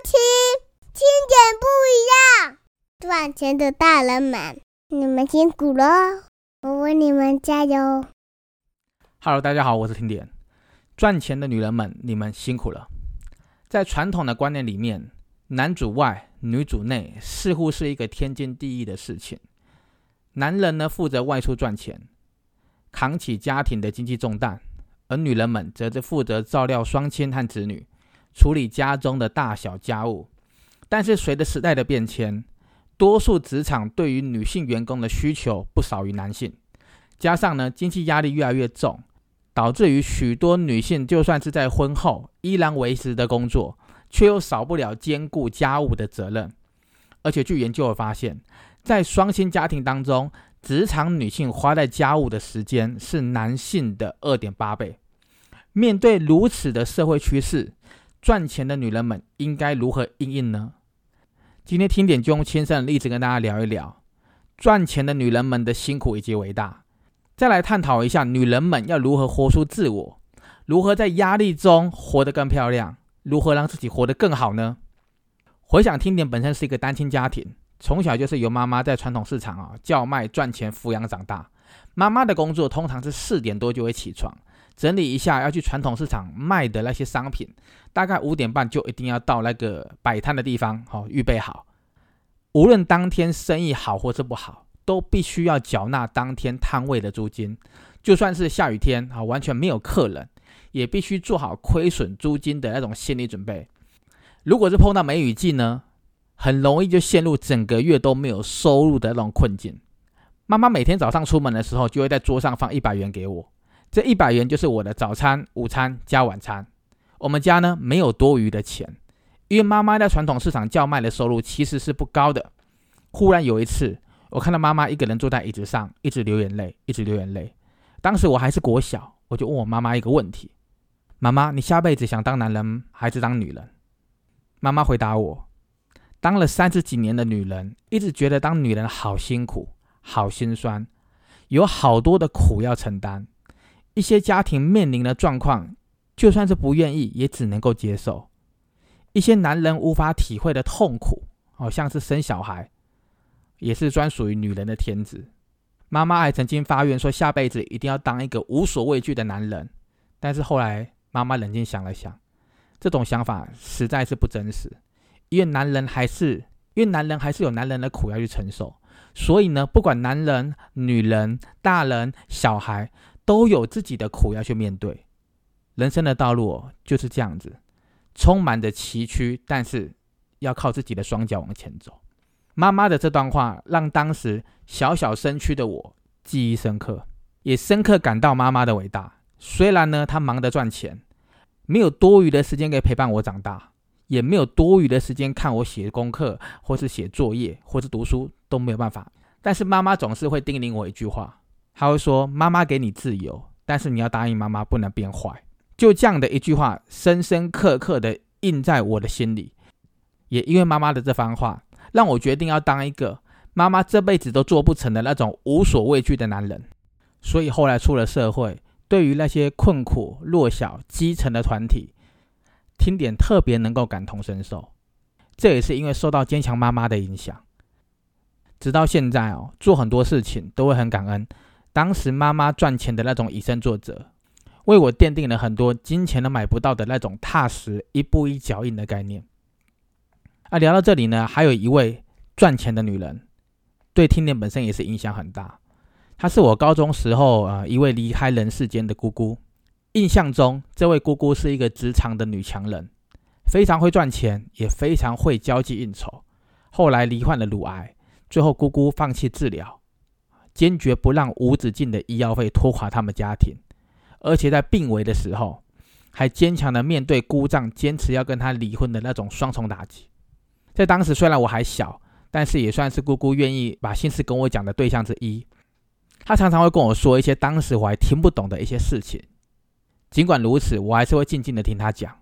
听，听点不一样。赚钱的大人们，你们辛苦了，我为你们加油。Hello，大家好，我是听点。赚钱的女人们，你们辛苦了。在传统的观念里面，男主外，女主内，似乎是一个天经地义的事情。男人呢，负责外出赚钱，扛起家庭的经济重担。而女人们则是负责照料双亲和子女，处理家中的大小家务。但是随着时代的变迁，多数职场对于女性员工的需求不少于男性，加上呢经济压力越来越重，导致于许多女性就算是在婚后依然维持的工作，却又少不了兼顾家务的责任。而且据研究发现，在双薪家庭当中，职场女性花在家务的时间是男性的二点八倍。面对如此的社会趋势，赚钱的女人们应该如何应应呢？今天听点就用亲身的例子跟大家聊一聊赚钱的女人们的辛苦以及伟大，再来探讨一下女人们要如何活出自我，如何在压力中活得更漂亮，如何让自己活得更好呢？回想听点本身是一个单亲家庭。从小就是由妈妈在传统市场啊叫卖赚钱抚养长大。妈妈的工作通常是四点多就会起床，整理一下要去传统市场卖的那些商品，大概五点半就一定要到那个摆摊的地方，好预备好。无论当天生意好或是不好，都必须要缴纳当天摊位的租金。就算是下雨天啊，完全没有客人，也必须做好亏损租金的那种心理准备。如果是碰到梅雨季呢？很容易就陷入整个月都没有收入的那种困境。妈妈每天早上出门的时候，就会在桌上放一百元给我，这一百元就是我的早餐、午餐加晚餐。我们家呢没有多余的钱，因为妈妈在传统市场叫卖的收入其实是不高的。忽然有一次，我看到妈妈一个人坐在椅子上，一直流眼泪，一直流眼泪。当时我还是国小，我就问我妈妈一个问题：妈妈，你下辈子想当男人还是当女人？妈妈回答我。当了三十几年的女人，一直觉得当女人好辛苦、好心酸，有好多的苦要承担。一些家庭面临的状况，就算是不愿意，也只能够接受。一些男人无法体会的痛苦，好像是生小孩，也是专属于女人的天职。妈妈还曾经发愿说，下辈子一定要当一个无所畏惧的男人。但是后来，妈妈冷静想了想，这种想法实在是不真实。因为男人还是，因为男人还是有男人的苦要去承受，所以呢，不管男人、女人、大人、小孩，都有自己的苦要去面对。人生的道路就是这样子，充满着崎岖，但是要靠自己的双脚往前走。妈妈的这段话，让当时小小身躯的我记忆深刻，也深刻感到妈妈的伟大。虽然呢，她忙着赚钱，没有多余的时间可以陪伴我长大。也没有多余的时间看我写功课，或是写作业，或是读书都没有办法。但是妈妈总是会叮咛我一句话，她会说：“妈妈给你自由，但是你要答应妈妈不能变坏。”就这样的一句话，深深刻刻的印在我的心里。也因为妈妈的这番话，让我决定要当一个妈妈这辈子都做不成的那种无所畏惧的男人。所以后来出了社会，对于那些困苦、弱小、基层的团体。听点特别能够感同身受，这也是因为受到坚强妈妈的影响。直到现在哦，做很多事情都会很感恩当时妈妈赚钱的那种以身作则，为我奠定了很多金钱都买不到的那种踏实一步一脚印的概念。啊，聊到这里呢，还有一位赚钱的女人，对听点本身也是影响很大。她是我高中时候啊一位离开人世间的姑姑。印象中，这位姑姑是一个职场的女强人，非常会赚钱，也非常会交际应酬。后来罹患了乳癌，最后姑姑放弃治疗，坚决不让无止境的医药费拖垮他们家庭，而且在病危的时候，还坚强的面对姑丈坚持要跟他离婚的那种双重打击。在当时，虽然我还小，但是也算是姑姑愿意把心事跟我讲的对象之一。他常常会跟我说一些当时我还听不懂的一些事情。尽管如此，我还是会静静的听他讲。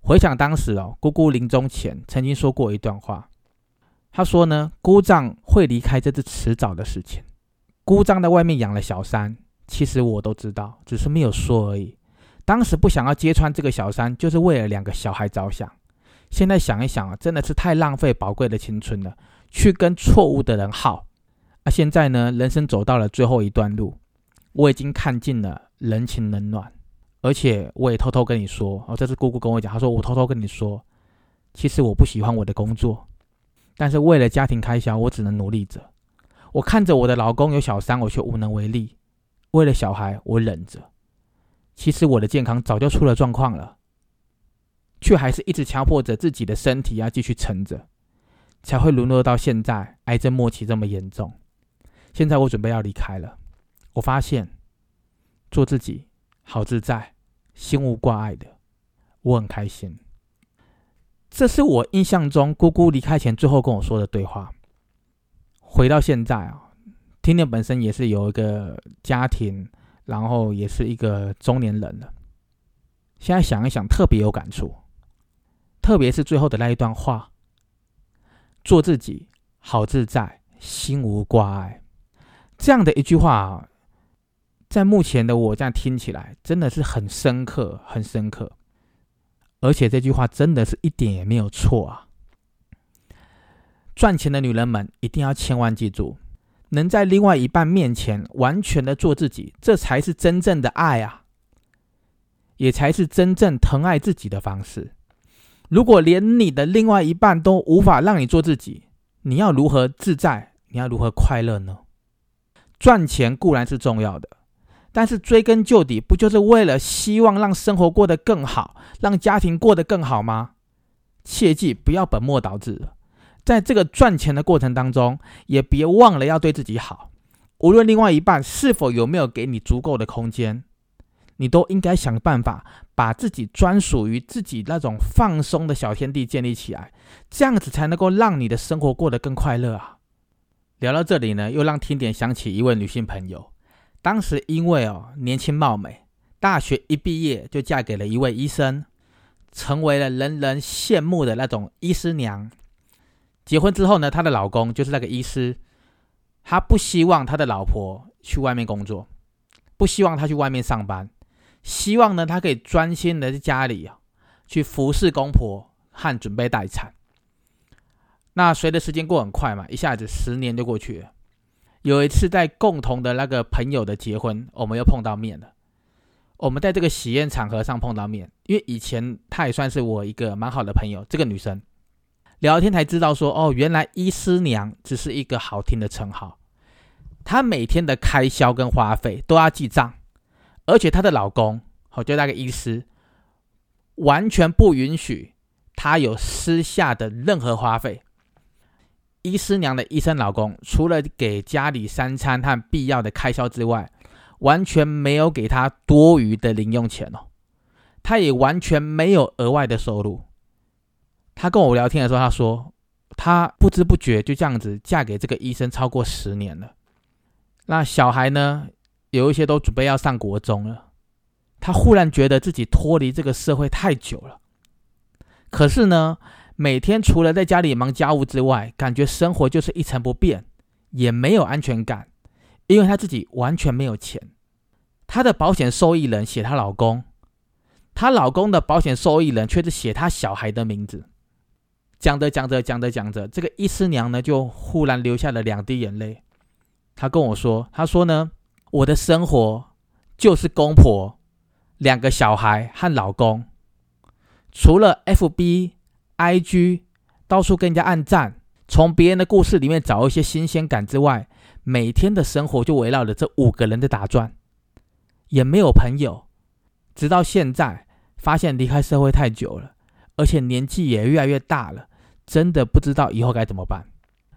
回想当时哦，姑姑临终前曾经说过一段话。他说呢，姑丈会离开，这是迟早的事情。姑丈在外面养了小三，其实我都知道，只是没有说而已。当时不想要揭穿这个小三，就是为了两个小孩着想。现在想一想啊，真的是太浪费宝贵的青春了，去跟错误的人耗。啊，现在呢，人生走到了最后一段路，我已经看尽了人情冷暖，而且我也偷偷跟你说，哦，这是姑姑跟我讲，她说我偷偷跟你说，其实我不喜欢我的工作，但是为了家庭开销，我只能努力着。我看着我的老公有小三，我却无能为力。为了小孩，我忍着。其实我的健康早就出了状况了，却还是一直强迫着自己的身体要继续撑着，才会沦落到现在癌症末期这么严重。现在我准备要离开了，我发现做自己好自在，心无挂碍的，我很开心。这是我印象中姑姑离开前最后跟我说的对话。回到现在啊，听听本身也是有一个家庭，然后也是一个中年人了。现在想一想，特别有感触，特别是最后的那一段话：做自己好自在，心无挂碍。这样的一句话，在目前的我这样听起来，真的是很深刻，很深刻。而且这句话真的是一点也没有错啊！赚钱的女人们一定要千万记住，能在另外一半面前完全的做自己，这才是真正的爱啊，也才是真正疼爱自己的方式。如果连你的另外一半都无法让你做自己，你要如何自在？你要如何快乐呢？赚钱固然是重要的。但是追根究底，不就是为了希望让生活过得更好，让家庭过得更好吗？切记不要本末倒置了。在这个赚钱的过程当中，也别忘了要对自己好。无论另外一半是否有没有给你足够的空间，你都应该想办法把自己专属于自己那种放松的小天地建立起来，这样子才能够让你的生活过得更快乐啊！聊到这里呢，又让听点想起一位女性朋友。当时因为哦年轻貌美，大学一毕业就嫁给了一位医生，成为了人人羡慕的那种医师娘。结婚之后呢，她的老公就是那个医师，他不希望他的老婆去外面工作，不希望他去外面上班，希望呢他可以专心的在家里啊，去服侍公婆和准备待产。那随着时间过很快嘛，一下子十年就过去了。有一次在共同的那个朋友的结婚，我们又碰到面了。我们在这个喜宴场合上碰到面，因为以前她也算是我一个蛮好的朋友。这个女生聊天才知道说，哦，原来医师娘只是一个好听的称号。她每天的开销跟花费都要记账，而且她的老公，哦，就那个医师，完全不允许她有私下的任何花费。医师娘的医生老公，除了给家里三餐和必要的开销之外，完全没有给她多余的零用钱哦。他也完全没有额外的收入。他跟我聊天的时候，他说他不知不觉就这样子嫁给这个医生超过十年了。那小孩呢，有一些都准备要上国中了。他忽然觉得自己脱离这个社会太久了。可是呢？每天除了在家里忙家务之外，感觉生活就是一成不变，也没有安全感，因为她自己完全没有钱。她的保险受益人写她老公，她老公的保险受益人却是写她小孩的名字。讲着讲着讲着讲着，这个医师娘呢就忽然流下了两滴眼泪。她跟我说：“她说呢，我的生活就是公婆、两个小孩和老公，除了 FB。” I G 到处跟人家暗赞，从别人的故事里面找一些新鲜感之外，每天的生活就围绕着这五个人的打转，也没有朋友。直到现在，发现离开社会太久了，而且年纪也越来越大了，真的不知道以后该怎么办。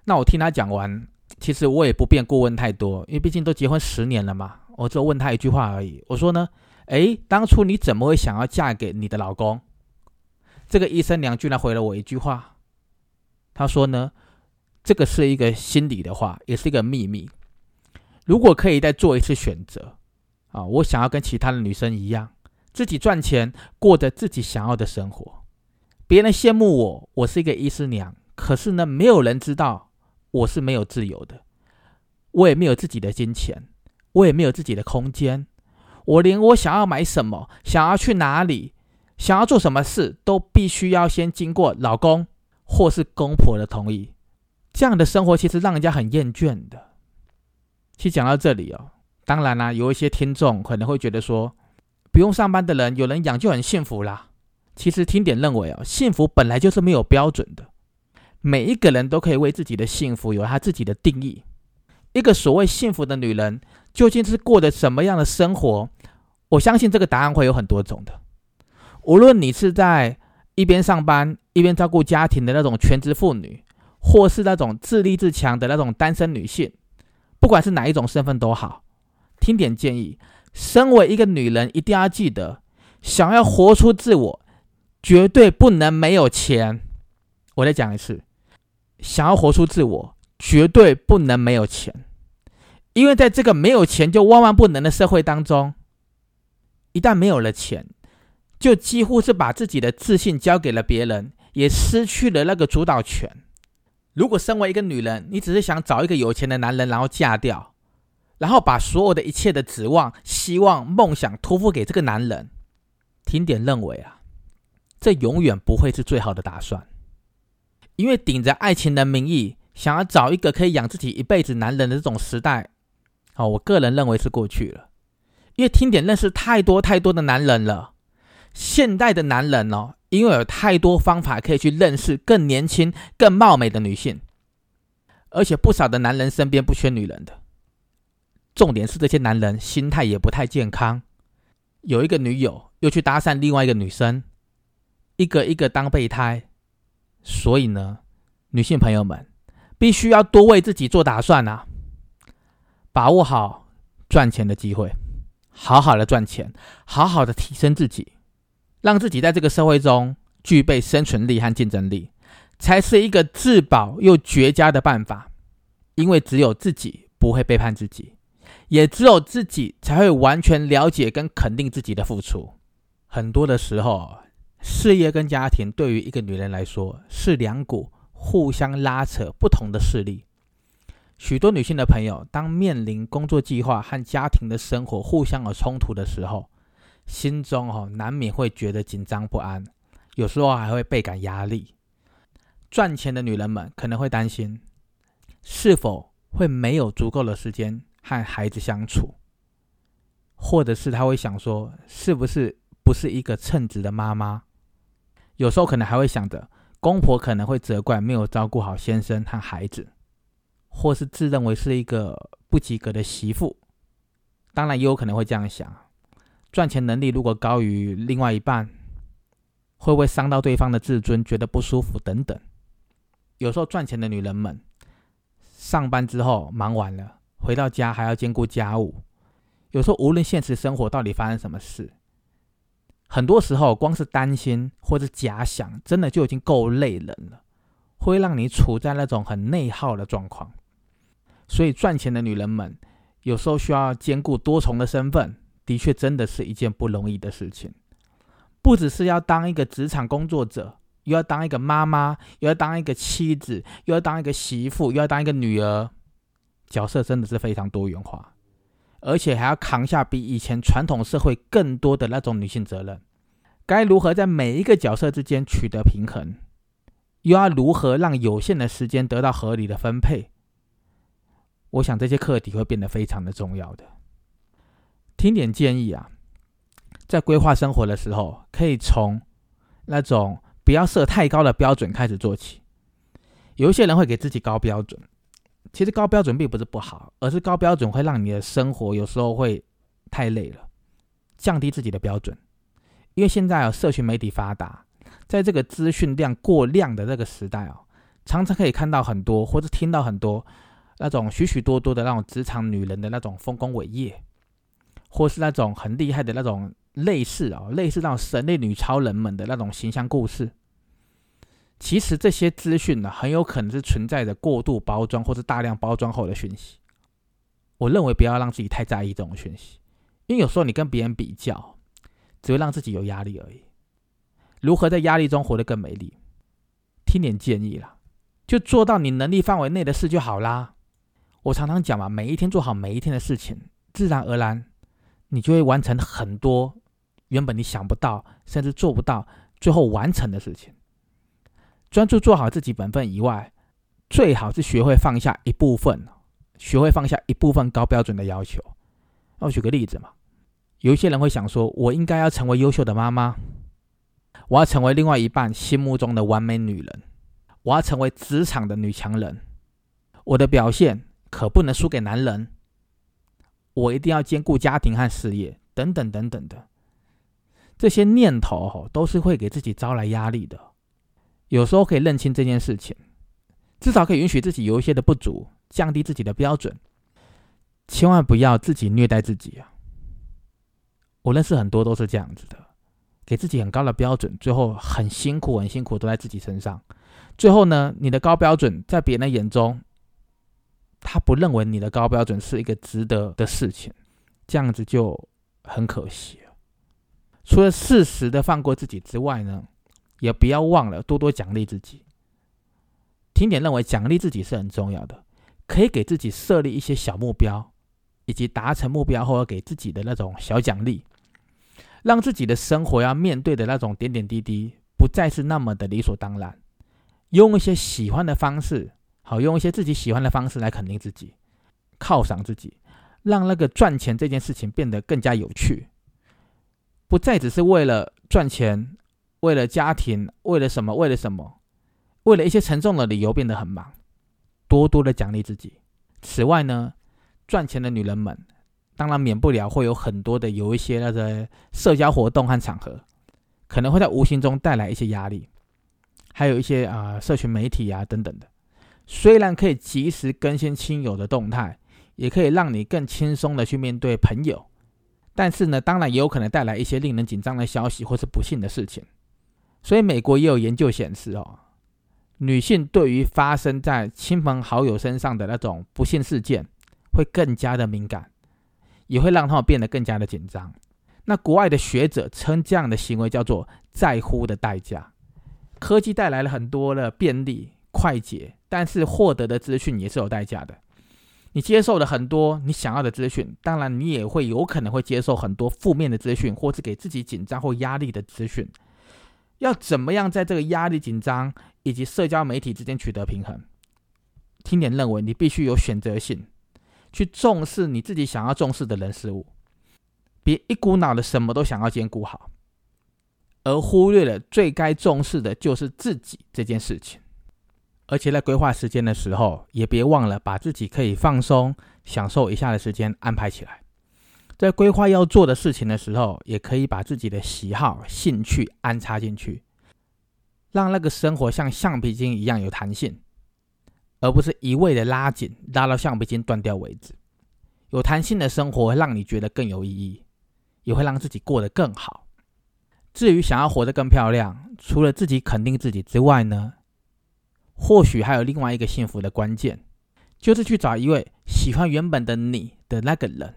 那我听他讲完，其实我也不便过问太多，因为毕竟都结婚十年了嘛。我只问他一句话而已，我说呢，诶，当初你怎么会想要嫁给你的老公？这个医生娘居然回了我一句话，他说呢，这个是一个心里的话，也是一个秘密。如果可以再做一次选择，啊，我想要跟其他的女生一样，自己赚钱，过着自己想要的生活。别人羡慕我，我是一个医师娘，可是呢，没有人知道我是没有自由的，我也没有自己的金钱，我也没有自己的空间，我连我想要买什么，想要去哪里。想要做什么事都必须要先经过老公或是公婆的同意。这样的生活其实让人家很厌倦的。其实讲到这里哦，当然啦，有一些听众可能会觉得说，不用上班的人有人养就很幸福啦。其实听点认为哦，幸福本来就是没有标准的，每一个人都可以为自己的幸福有他自己的定义。一个所谓幸福的女人，究竟是过着什么样的生活？我相信这个答案会有很多种的。无论你是在一边上班一边照顾家庭的那种全职妇女，或是那种自立自强的那种单身女性，不管是哪一种身份都好，听点建议：身为一个女人，一定要记得，想要活出自我。绝对不能没有钱。我再讲一次，想要活出自我，绝对不能没有钱。因为在这个没有钱就万万不能的社会当中，一旦没有了钱，就几乎是把自己的自信交给了别人，也失去了那个主导权。如果身为一个女人，你只是想找一个有钱的男人，然后嫁掉，然后把所有的一切的指望、希望、梦想托付给这个男人，听点认为啊。这永远不会是最好的打算，因为顶着爱情的名义想要找一个可以养自己一辈子男人的这种时代，哦，我个人认为是过去了。因为听点认识太多太多的男人了，现代的男人哦，因为有太多方法可以去认识更年轻、更貌美的女性，而且不少的男人身边不缺女人的。重点是这些男人心态也不太健康，有一个女友又去搭讪另外一个女生。一个一个当备胎，所以呢，女性朋友们必须要多为自己做打算啊，把握好赚钱的机会，好好的赚钱，好好的提升自己，让自己在这个社会中具备生存力和竞争力，才是一个自保又绝佳的办法。因为只有自己不会背叛自己，也只有自己才会完全了解跟肯定自己的付出。很多的时候。事业跟家庭对于一个女人来说是两股互相拉扯不同的势力。许多女性的朋友，当面临工作计划和家庭的生活互相有冲突的时候，心中哦难免会觉得紧张不安，有时候还会倍感压力。赚钱的女人们可能会担心，是否会没有足够的时间和孩子相处，或者是她会想说，是不是不是一个称职的妈妈？有时候可能还会想着，公婆可能会责怪没有照顾好先生和孩子，或是自认为是一个不及格的媳妇。当然，也有可能会这样想：赚钱能力如果高于另外一半，会不会伤到对方的自尊，觉得不舒服等等？有时候赚钱的女人们，上班之后忙完了，回到家还要兼顾家务，有时候无论现实生活到底发生什么事。很多时候，光是担心或者假想，真的就已经够累人了，会让你处在那种很内耗的状况。所以，赚钱的女人们有时候需要兼顾多重的身份，的确真的是一件不容易的事情。不只是要当一个职场工作者，又要当一个妈妈，又要当一个妻子，又要当一个媳妇，又要当一个女儿，角色真的是非常多元化。而且还要扛下比以前传统社会更多的那种女性责任，该如何在每一个角色之间取得平衡？又要如何让有限的时间得到合理的分配？我想这些课题会变得非常的重要的。听点建议啊，在规划生活的时候，可以从那种不要设太高的标准开始做起。有一些人会给自己高标准。其实高标准并不是不好，而是高标准会让你的生活有时候会太累了，降低自己的标准。因为现在哦，社群媒体发达，在这个资讯量过量的这个时代哦，常常可以看到很多或者听到很多那种许许多多的那种职场女人的那种丰功伟业，或是那种很厉害的那种类似哦，类似那种神力女超人们的那种形象故事。其实这些资讯呢，很有可能是存在着过度包装或是大量包装后的讯息。我认为不要让自己太在意这种讯息，因为有时候你跟别人比较，只会让自己有压力而已。如何在压力中活得更美丽？听点建议啦，就做到你能力范围内的事就好啦。我常常讲嘛，每一天做好每一天的事情，自然而然，你就会完成很多原本你想不到，甚至做不到，最后完成的事情。专注做好自己本分以外，最好是学会放下一部分，学会放下一部分高标准的要求。我举个例子嘛，有一些人会想说，我应该要成为优秀的妈妈，我要成为另外一半心目中的完美女人，我要成为职场的女强人，我的表现可不能输给男人。我一定要兼顾家庭和事业，等等等等的，这些念头都是会给自己招来压力的。有时候可以认清这件事情，至少可以允许自己有一些的不足，降低自己的标准。千万不要自己虐待自己啊！我认识很多都是这样子的，给自己很高的标准，最后很辛苦很辛苦都在自己身上。最后呢，你的高标准在别人眼中。他不认为你的高标准是一个值得的事情，这样子就很可惜。除了适时的放过自己之外呢，也不要忘了多多奖励自己。听点认为奖励自己是很重要的，可以给自己设立一些小目标，以及达成目标后给自己的那种小奖励，让自己的生活要面对的那种点点滴滴不再是那么的理所当然，用一些喜欢的方式。好，用一些自己喜欢的方式来肯定自己，犒赏自己，让那个赚钱这件事情变得更加有趣，不再只是为了赚钱，为了家庭，为了什么？为了什么？为了一些沉重的理由变得很忙。多多的奖励自己。此外呢，赚钱的女人们当然免不了会有很多的有一些那个社交活动和场合，可能会在无形中带来一些压力，还有一些啊社群媒体啊等等的。虽然可以及时更新亲友的动态，也可以让你更轻松的去面对朋友，但是呢，当然也有可能带来一些令人紧张的消息或是不幸的事情。所以美国也有研究显示哦，女性对于发生在亲朋好友身上的那种不幸事件，会更加的敏感，也会让他们变得更加的紧张。那国外的学者称这样的行为叫做“在乎的代价”。科技带来了很多的便利。快捷，但是获得的资讯也是有代价的。你接受了很多你想要的资讯，当然你也会有可能会接受很多负面的资讯，或是给自己紧张或压力的资讯。要怎么样在这个压力、紧张以及社交媒体之间取得平衡？听点认为，你必须有选择性，去重视你自己想要重视的人事物，别一股脑的什么都想要兼顾好，而忽略了最该重视的就是自己这件事情。而且在规划时间的时候，也别忘了把自己可以放松、享受一下的时间安排起来。在规划要做的事情的时候，也可以把自己的喜好、兴趣安插进去，让那个生活像橡皮筋一样有弹性，而不是一味的拉紧，拉到橡皮筋断掉为止。有弹性的生活让你觉得更有意义，也会让自己过得更好。至于想要活得更漂亮，除了自己肯定自己之外呢？或许还有另外一个幸福的关键，就是去找一位喜欢原本的你的那个人。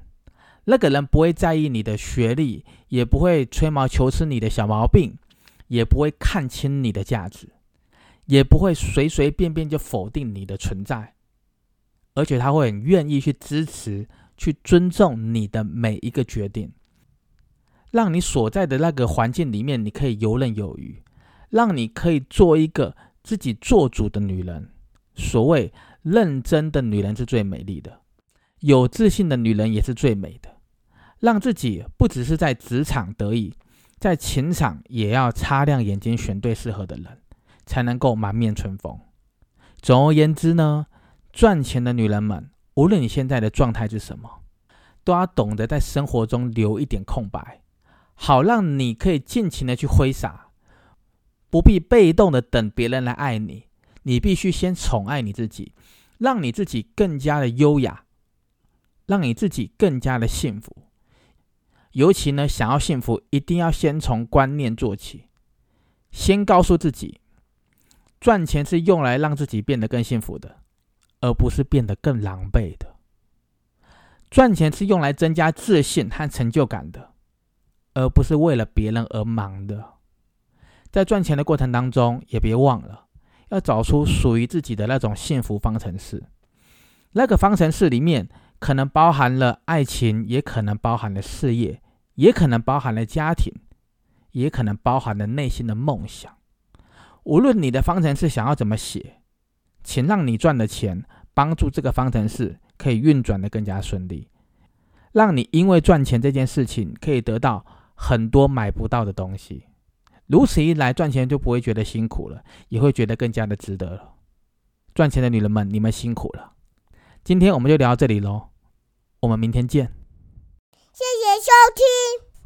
那个人不会在意你的学历，也不会吹毛求疵你的小毛病，也不会看清你的价值，也不会随随便便就否定你的存在。而且他会很愿意去支持、去尊重你的每一个决定，让你所在的那个环境里面你可以游刃有余，让你可以做一个。自己做主的女人，所谓认真的女人是最美丽的，有自信的女人也是最美的。让自己不只是在职场得意，在情场也要擦亮眼睛选对适合的人，才能够满面春风。总而言之呢，赚钱的女人们，无论你现在的状态是什么，都要懂得在生活中留一点空白，好让你可以尽情的去挥洒。不必被动的等别人来爱你，你必须先宠爱你自己，让你自己更加的优雅，让你自己更加的幸福。尤其呢，想要幸福，一定要先从观念做起，先告诉自己，赚钱是用来让自己变得更幸福的，而不是变得更狼狈的。赚钱是用来增加自信和成就感的，而不是为了别人而忙的。在赚钱的过程当中，也别忘了要找出属于自己的那种幸福方程式。那个方程式里面可能包含了爱情，也可能包含了事业，也可能包含了家庭，也可能包含了内心的梦想。无论你的方程式想要怎么写，请让你赚的钱帮助这个方程式可以运转的更加顺利，让你因为赚钱这件事情可以得到很多买不到的东西。如此一来，赚钱就不会觉得辛苦了，也会觉得更加的值得了。赚钱的女人们，你们辛苦了。今天我们就聊到这里喽，我们明天见。收听，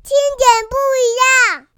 听点不一样。